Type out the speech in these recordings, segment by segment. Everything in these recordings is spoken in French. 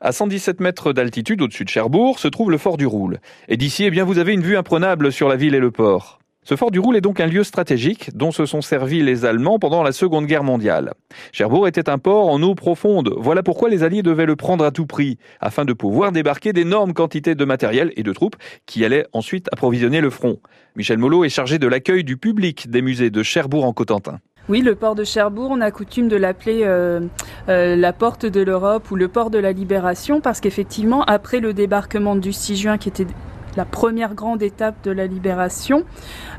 À 117 mètres d'altitude au-dessus de Cherbourg se trouve le fort du Roule. Et d'ici, eh bien, vous avez une vue imprenable sur la ville et le port. Ce fort du Roule est donc un lieu stratégique dont se sont servis les Allemands pendant la Seconde Guerre mondiale. Cherbourg était un port en eau profonde. Voilà pourquoi les Alliés devaient le prendre à tout prix, afin de pouvoir débarquer d'énormes quantités de matériel et de troupes qui allaient ensuite approvisionner le front. Michel Molot est chargé de l'accueil du public des musées de Cherbourg en Cotentin. Oui, le port de Cherbourg, on a coutume de l'appeler euh, euh, la porte de l'Europe ou le port de la libération parce qu'effectivement, après le débarquement du 6 juin qui était la première grande étape de la libération.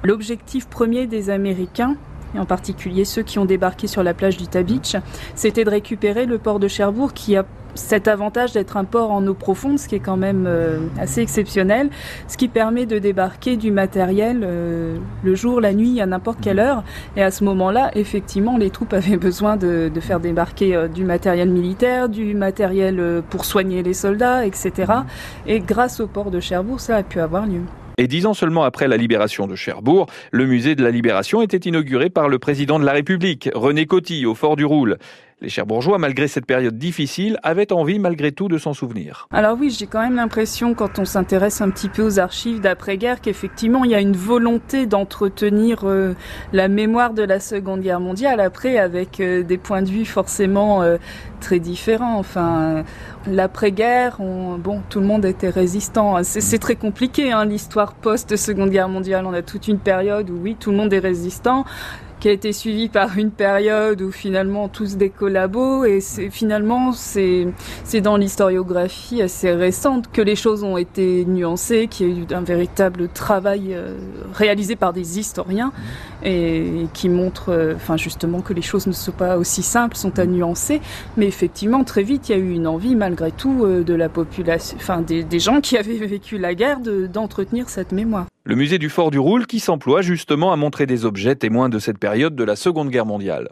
L'objectif premier des Américains, et en particulier ceux qui ont débarqué sur la plage du Beach, c'était de récupérer le port de Cherbourg qui a cet avantage d'être un port en eau profonde, ce qui est quand même euh, assez exceptionnel, ce qui permet de débarquer du matériel euh, le jour, la nuit, à n'importe quelle heure. Et à ce moment-là, effectivement, les troupes avaient besoin de, faire débarquer euh, du matériel militaire, du matériel pour soigner les soldats, etc. Et grâce au port de Cherbourg, ça a pu avoir lieu. Et dix ans seulement après la libération de Cherbourg, le musée de la Libération était inauguré par le président de la République, René Coty, au Fort du Roule. Les Cherbourgeois, malgré cette période difficile, avaient envie malgré tout de s'en souvenir. Alors oui, j'ai quand même l'impression, quand on s'intéresse un petit peu aux archives d'après-guerre, qu'effectivement, il y a une volonté d'entretenir euh, la mémoire de la Seconde Guerre mondiale, après avec euh, des points de vue forcément euh, très différents. Enfin, l'après-guerre, bon, tout le monde était résistant. C'est très compliqué, hein, l'histoire post-Seconde Guerre mondiale. On a toute une période où oui, tout le monde est résistant qui a été suivi par une période où finalement tous des collabos et c'est finalement c'est c'est dans l'historiographie assez récente que les choses ont été nuancées, qu'il y a eu un véritable travail euh, réalisé par des historiens et, qui montre euh, enfin justement que les choses ne sont pas aussi simples, sont à nuancer, mais effectivement très vite il y a eu une envie malgré tout euh, de la population, enfin des, des gens qui avaient vécu la guerre d'entretenir cette mémoire. Le musée du Fort du Roule qui s'emploie justement à montrer des objets témoins de cette période de la Seconde Guerre mondiale.